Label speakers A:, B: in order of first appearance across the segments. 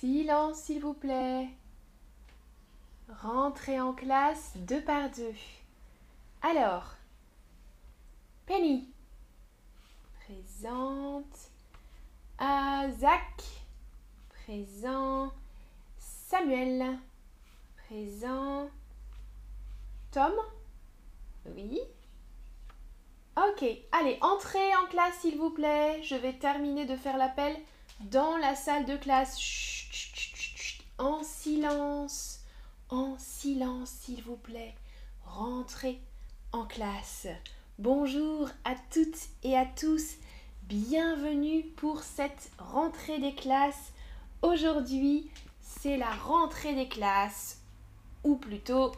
A: Silence, s'il vous plaît. Rentrez en classe deux par deux. Alors, Penny, présente. Zach, présent. Samuel, présent. Tom, oui. Ok, allez, entrez en classe s'il vous plaît. Je vais terminer de faire l'appel dans la salle de classe. Chut, en silence. En silence s'il vous plaît. Rentrez en classe. Bonjour à toutes et à tous. Bienvenue pour cette rentrée des classes. Aujourd'hui, c'est la rentrée des classes. Ou plutôt,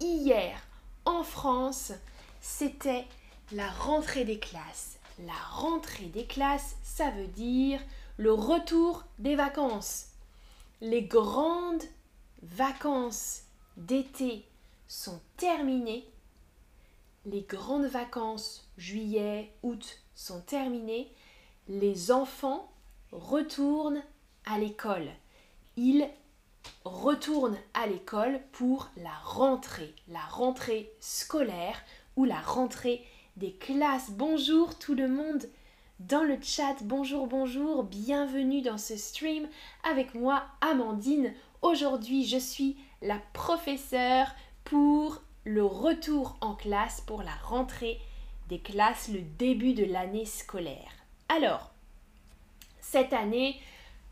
A: hier, en France, c'était la rentrée des classes. La rentrée des classes, ça veut dire le retour des vacances. Les grandes vacances d'été sont terminées. Les grandes vacances juillet, août sont terminées. Les enfants retournent à l'école. Ils retournent à l'école pour la rentrée, la rentrée scolaire ou la rentrée des classes. Bonjour tout le monde dans le chat. Bonjour, bonjour. Bienvenue dans ce stream avec moi, Amandine. Aujourd'hui, je suis la professeure pour le retour en classe, pour la rentrée des classes, le début de l'année scolaire. Alors, cette année,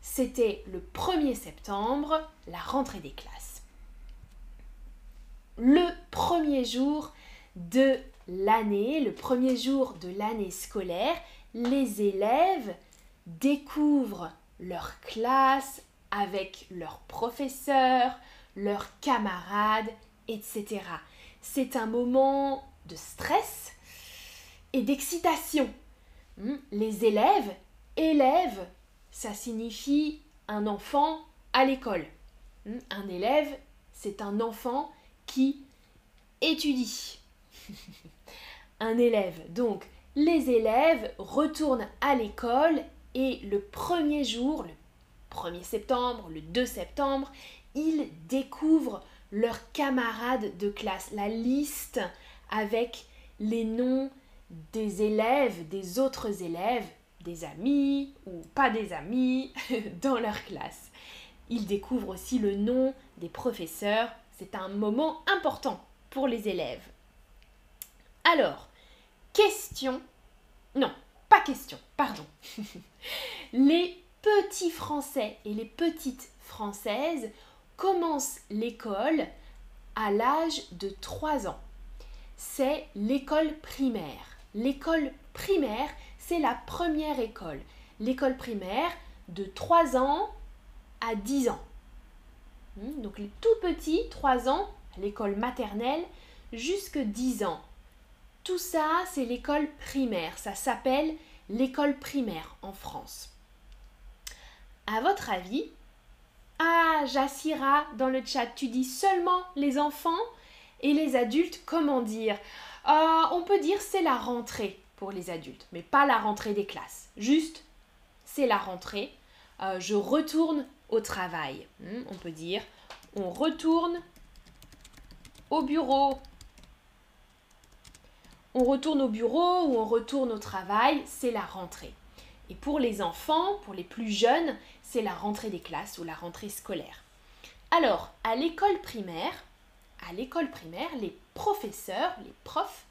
A: c'était le 1er septembre, la rentrée des classes. Le premier jour de l'année, le premier jour de l'année scolaire, les élèves découvrent leur classe avec leurs professeurs, leurs camarades, etc. C'est un moment de stress et d'excitation. Hmm, les élèves, élèves, ça signifie un enfant à l'école. Hmm, un élève, c'est un enfant qui étudie. un élève. Donc, les élèves retournent à l'école et le premier jour, le 1er septembre, le 2 septembre, ils découvrent leurs camarades de classe, la liste avec les noms des élèves, des autres élèves, des amis ou pas des amis dans leur classe. Ils découvrent aussi le nom des professeurs. C'est un moment important pour les élèves. Alors, question. Non, pas question, pardon. les petits Français et les petites Françaises commencent l'école à l'âge de 3 ans. C'est l'école primaire. L'école primaire, c'est la première école. L'école primaire de 3 ans à 10 ans. Hmm, donc les tout petits, 3 ans, l'école maternelle, jusque 10 ans. Tout ça, c'est l'école primaire. Ça s'appelle l'école primaire en France. À votre avis, ah, Jassira, dans le chat, tu dis seulement les enfants et les adultes, comment dire? Ah, On peut dire c'est la rentrée pour les adultes, mais pas la rentrée des classes. Juste, c'est la rentrée. Euh, je retourne au travail. Hmm, on peut dire, on retourne au bureau on retourne au bureau ou on retourne au travail, c'est la rentrée. Et pour les enfants, pour les plus jeunes, c'est la rentrée des classes ou la rentrée scolaire. Alors, à l'école primaire, à l'école primaire, les professeurs, les profs,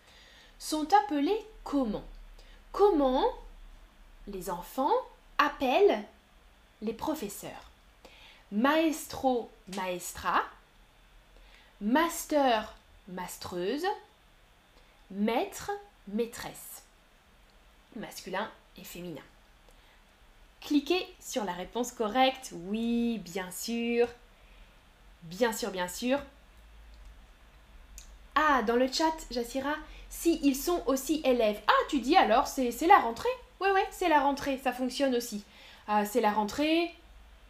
A: sont appelés comment? Comment les enfants appellent les professeurs? Maestro, maestra, master, mastreuse, maître, maîtresse, masculin et féminin. Cliquez sur la réponse correcte. Oui, bien sûr. Bien sûr, bien sûr. Ah, dans le chat, Jassira, si ils sont aussi élèves. Ah, tu dis alors, c'est la rentrée Oui, oui, c'est la rentrée, ça fonctionne aussi. Ah, c'est la rentrée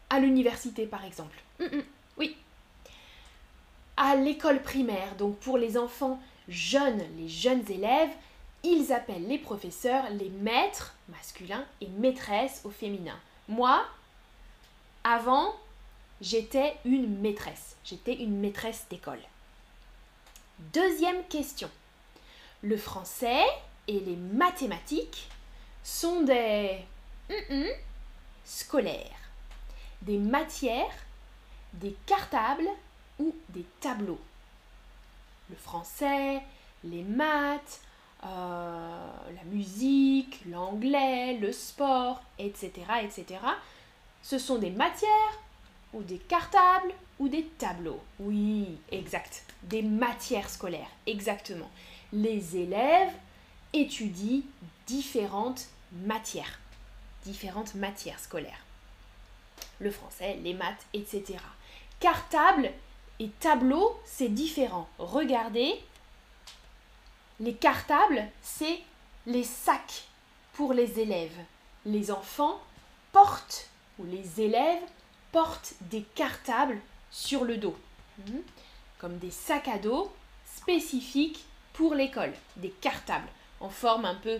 A: à l'université, par exemple. Mm, mm, oui. À l'école primaire, donc pour les enfants jeunes, les jeunes élèves, ils appellent les professeurs les maîtres masculins et maîtresses au féminin. Moi, Avant, j'étais une maîtresse. J'étais une maîtresse d'école. Deuxième question. Le français et les mathématiques sont des scolaires, des matières, des cartables ou des tableaux. Le français, les maths, euh, la musique, l'anglais, le sport, etc., etc. Ce sont des matières ou des cartables ou des tableaux. Oui, exact. Des matières scolaires, exactement. Les élèves étudient différentes matières, différentes matières scolaires. Le français, les maths, etc. Cartable et tableau, c'est différent. Regardez, les cartables, c'est les sacs pour les élèves. Les enfants portent, ou les élèves portent des cartables sur le dos, hmm. comme des sacs à dos spécifiques pour l'école, des cartables en forme un peu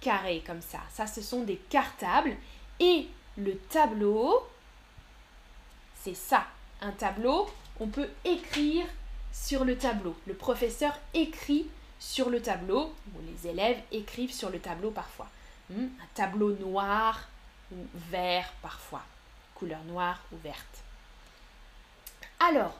A: carrée comme ça. Ça, ce sont des cartables. Et le tableau, c'est ça. Un tableau, on peut écrire sur le tableau. Le professeur écrit sur le tableau, ou les élèves écrivent sur le tableau parfois. Hmm, un tableau noir ou vert parfois, couleur noire ou verte. Alors,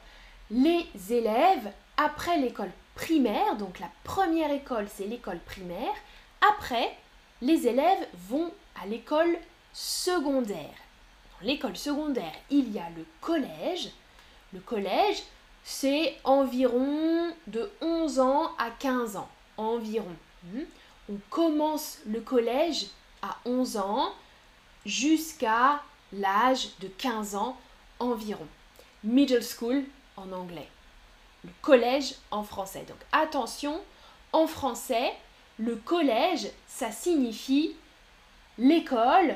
A: les élèves, après l'école primaire, donc la première école c'est l'école primaire, après, les élèves vont à l'école secondaire. Dans l'école secondaire, il y a le collège. Le collège, c'est environ de 11 ans à 15 ans. Environ. Hmm. On commence le collège à 11 ans jusqu'à l'âge de 15 ans environ. Middle school en anglais. Le collège en français. Donc attention, en français, le collège, ça signifie l'école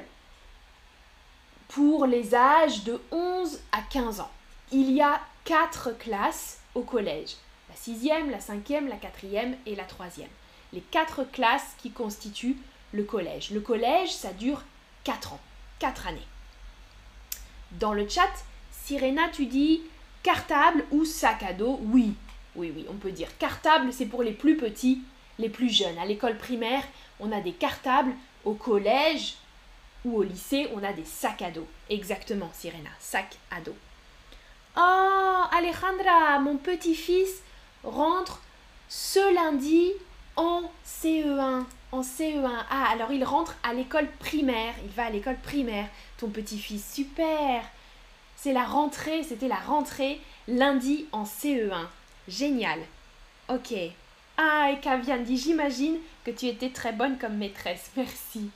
A: pour les âges de 11 à 15 ans. Il y a quatre classes au collège. La sixième, la cinquième, la quatrième et la troisième. Les quatre classes qui constituent le collège. Le collège, ça dure 4 ans, 4 années. Dans le chat, Sirena, tu dis cartable ou sac à dos? Oui, oui, oui, on peut dire cartable, c'est pour les plus petits, les plus jeunes. À l'école primaire, on a des cartables. Au collège ou au lycée, on a des sacs à dos. Exactement, Sirena, sac à dos. Oh, Alejandra, mon petit-fils rentre ce lundi en CE1. En CE1. Ah, alors il rentre à l'école primaire. Il va à l'école primaire, ton petit-fils. Super. C'est la rentrée, c'était la rentrée lundi en CE1. Génial. Ok. Ah, et Kavian dit J'imagine que tu étais très bonne comme maîtresse. Merci.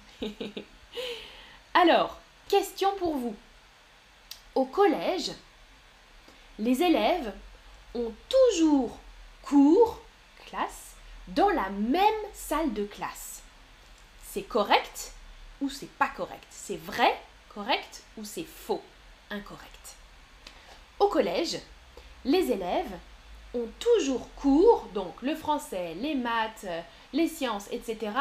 A: alors, question pour vous. Au collège, les élèves ont toujours cours, classe, dans la même salle de classe. C'est correct ou c'est pas correct? C'est vrai, correct ou c'est faux, incorrect Au collège, les élèves ont toujours cours, donc le français, les maths, les sciences, etc.,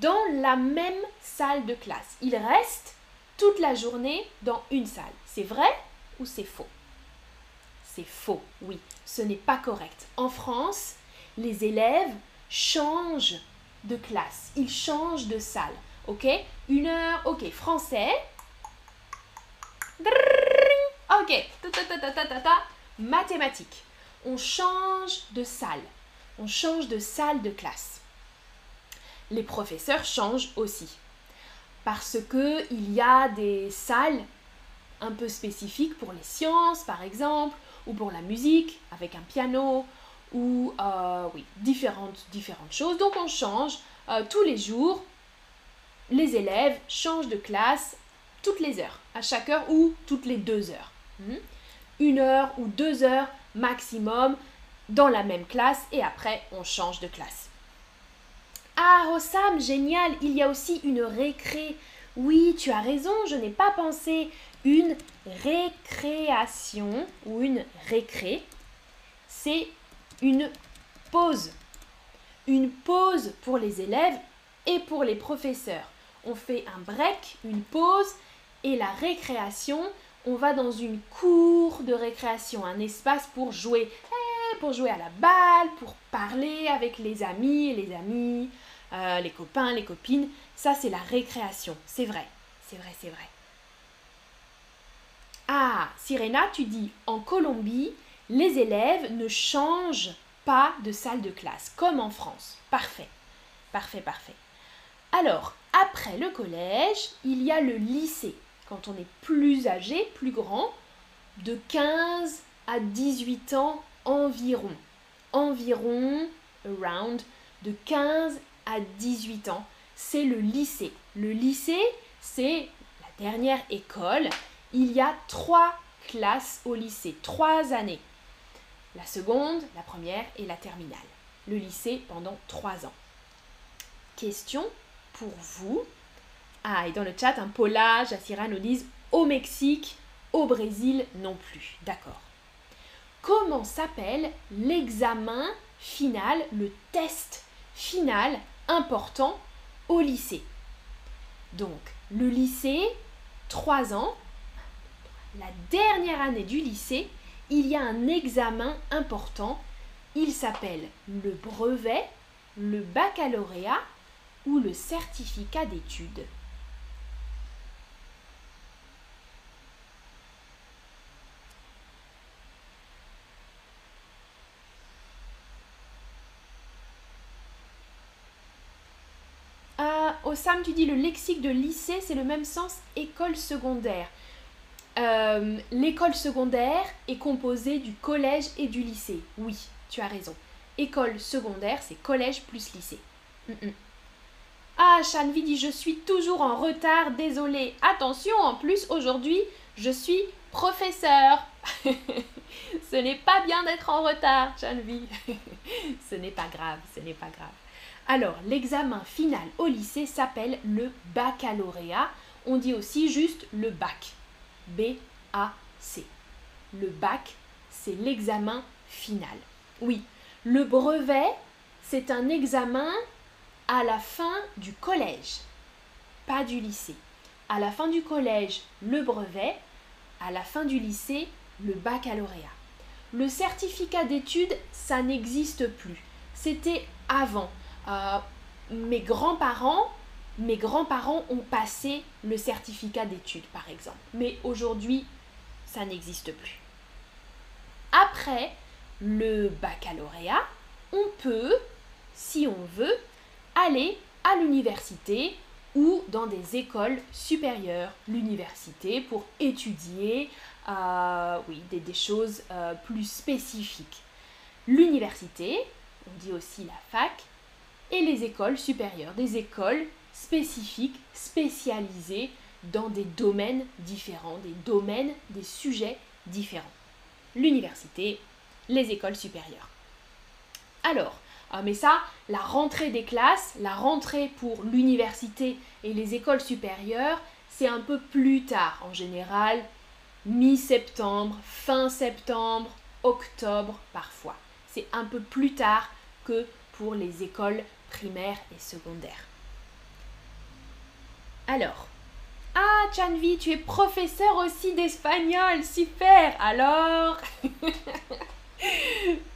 A: dans la même salle de classe. Ils restent toute la journée dans une salle. C'est vrai ou c'est faux? C'est faux. Oui, ce n'est pas correct. En France, les élèves changent de classe, ils changent de salle. Ok? Une heure, ok, français. Ok, mathématiques. On change de salle. On change de salle de classe. Les professeurs changent aussi. Parce que il y a des salles un peu spécifiques pour les sciences, par exemple, ou pour la musique avec un piano ou euh, différentes choses. Donc on change euh, tous les jours. Les élèves changent de classe toutes les heures, à chaque heure ou toutes les deux heures. Hmm? Une heure ou deux heures maximum dans la même classe et après on change de classe. Ah, Rossam, génial, il y a aussi une récré. Oui, tu as raison, je n'ai pas pensé une récréation ou une récré, c'est une pause. Une pause pour les élèves et pour les professeurs. On fait un break, une pause, et la récréation, on va dans une cour de récréation, un espace pour jouer, eh, pour jouer à la balle, pour parler avec les amis, les amis, euh, les copains, les copines. Ça, c'est la récréation. C'est vrai, c'est vrai, c'est vrai. Ah, Sirena, tu dis en Colombie, les élèves ne changent pas de salle de classe, comme en France. Parfait, parfait, parfait. Alors, après le collège, il y a le lycée quand on est plus âgé, plus grand, de 15 à 18 ans environ. Environ, around, de 15 à 18 ans, c'est le lycée. Le lycée, c'est la dernière école. Il y a trois classes au lycée, trois années. La seconde, la première et la terminale. Le lycée pendant trois ans. Question pour vous. Ah, et dans le chat, un Paula, Jassira nous disent au Mexique, au Brésil non plus. D'accord. Comment s'appelle l'examen final, le test final important au lycée? Donc, le lycée, 3 ans, la dernière année du lycée, il y a un examen important. Il s'appelle le brevet, le baccalauréat ou le certificat d'études. au Sam, tu dis le lexique de lycée, c'est le même sens école secondaire. Euh, l'école secondaire est composée du collège et du lycée. Oui, tu as raison. École secondaire, c'est collège plus lycée. Mm, mm. Ah, Chanvi dit Je suis toujours en retard, désolé. Attention, en plus, aujourd'hui, je suis professeur. ce n'est pas bien d'être en retard, Chanvi. ce n'est pas grave, ce n'est pas grave. Alors, l'examen final au lycée s'appelle le baccalauréat. On dit aussi juste le bac. B-A-C. Le bac, c'est l'examen final. Oui, le brevet, c'est un examen à la fin du collège, pas du lycée. À la fin du collège, le brevet. À la fin du lycée, le baccalauréat. Le certificat d'études, ça n'existe plus. C'était avant. Euh, mes grands-parents, mes grands-parents ont passé le certificat d'études, par exemple. Mais aujourd'hui, ça n'existe plus. Après le baccalauréat, on peut, si on veut, aller à l'université ou dans des écoles supérieures, l'université, pour étudier euh, des, choses euh, plus spécifiques. L'université, on dit aussi la fac, et les écoles supérieures, des écoles spécifiques, spécialisées dans des domaines différents, des domaines, des sujets différents. L'université, les écoles supérieures. Alors, ah, mais ça, la rentrée des classes, la rentrée pour l'université et les écoles supérieures, c'est un peu plus tard, en général, mi-septembre, fin septembre, octobre parfois. C'est un peu plus tard que pour les écoles primaire et secondaire. Alors, ah Chanvi, tu es professeur aussi d'espagnol, super Alors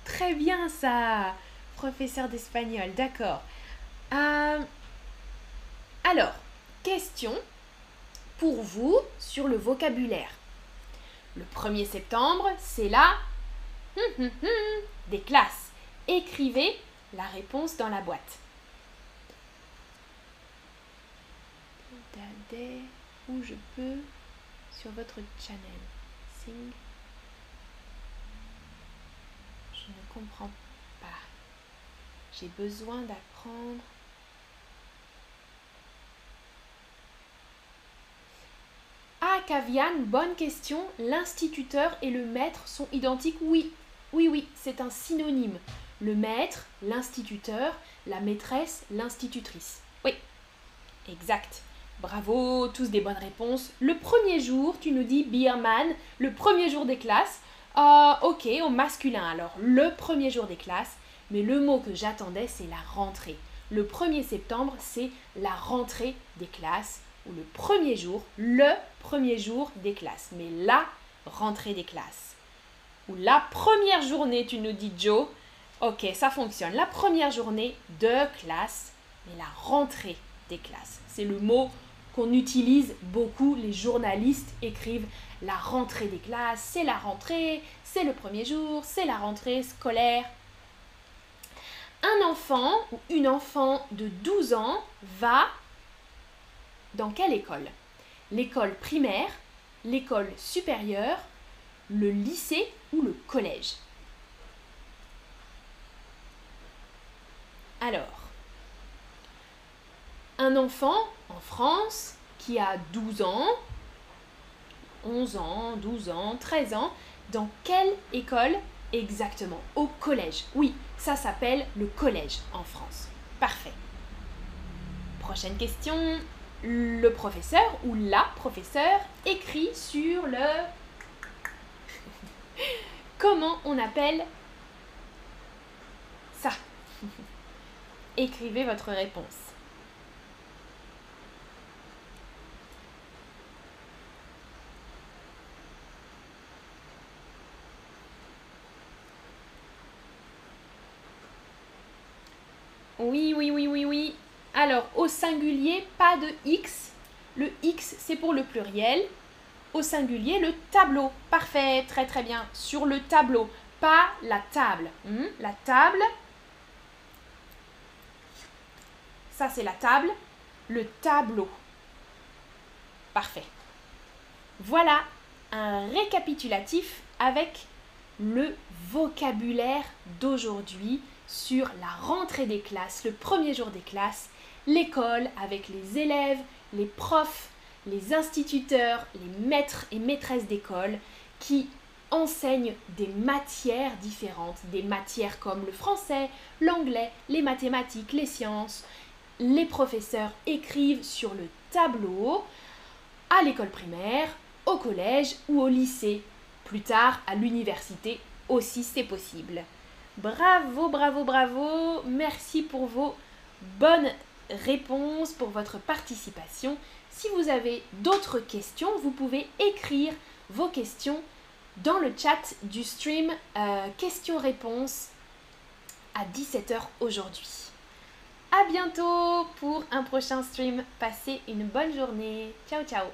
A: Très bien ça Professeur d'espagnol, d'accord. Euh, alors, question pour vous sur le vocabulaire. Le 1er septembre, c'est la des classes. Écrivez la réponse dans la boîte. Où je peux sur votre channel. Sing. Je ne comprends pas. J'ai besoin d'apprendre. Ah, Kavian, bonne question. L'instituteur et le maître sont identiques Oui, oui, oui, c'est un synonyme. Le maître, l'instituteur, la maîtresse, l'institutrice. Oui, exact. Bravo, tous des bonnes réponses. Le premier jour, tu nous dis Beerman, le premier jour des classes. Euh, ok, au masculin alors, le premier jour des classes. Mais le mot que j'attendais, c'est la rentrée. Le 1er septembre, c'est la rentrée des classes ou le premier jour, le premier jour des classes, mais la rentrée des classes. Ou la première journée, tu nous dis Joe. Ok, ça fonctionne. La première journée de classe, mais la rentrée classes. C'est le mot qu'on utilise beaucoup. Les journalistes écrivent la rentrée des classes, c'est la rentrée, c'est le premier jour, c'est la rentrée scolaire. Un enfant ou une enfant de 12 ans va dans quelle école? L'école primaire, l'école supérieure, le lycée ou le collège? Alors, un enfant en France qui a 12 ans, 11 ans, 12 ans, 13 ans, dans quelle école exactement? Au collège. Oui, ça s'appelle le collège en France. Parfait. Prochaine question. Le professeur ou la professeure écrit sur le... Comment on appelle ça? Écrivez votre réponse. Oui, oui, oui, oui, oui. Alors, au singulier, pas de X. Le X, c'est pour le pluriel. Au singulier, le tableau. Parfait, très très bien. Sur le tableau, pas la table. Hmm, la table. Ça, c'est la table. Le tableau. Parfait. Voilà un récapitulatif avec le vocabulaire d'aujourd'hui sur la rentrée des classes, le premier jour des classes, l'école avec les élèves, les profs, les instituteurs, les maîtres et maîtresses d'école qui enseignent des matières différentes, des matières comme le français, l'anglais, les mathématiques, les sciences. Les professeurs écrivent sur le tableau à l'école primaire, au collège ou au lycée. Plus tard, à l'université aussi, c'est possible. Bravo, bravo, bravo. Merci pour vos bonnes réponses, pour votre participation. Si vous avez d'autres questions, vous pouvez écrire vos questions dans le chat du stream euh, questions-réponses à 17h aujourd'hui. A bientôt pour un prochain stream. Passez une bonne journée. Ciao ciao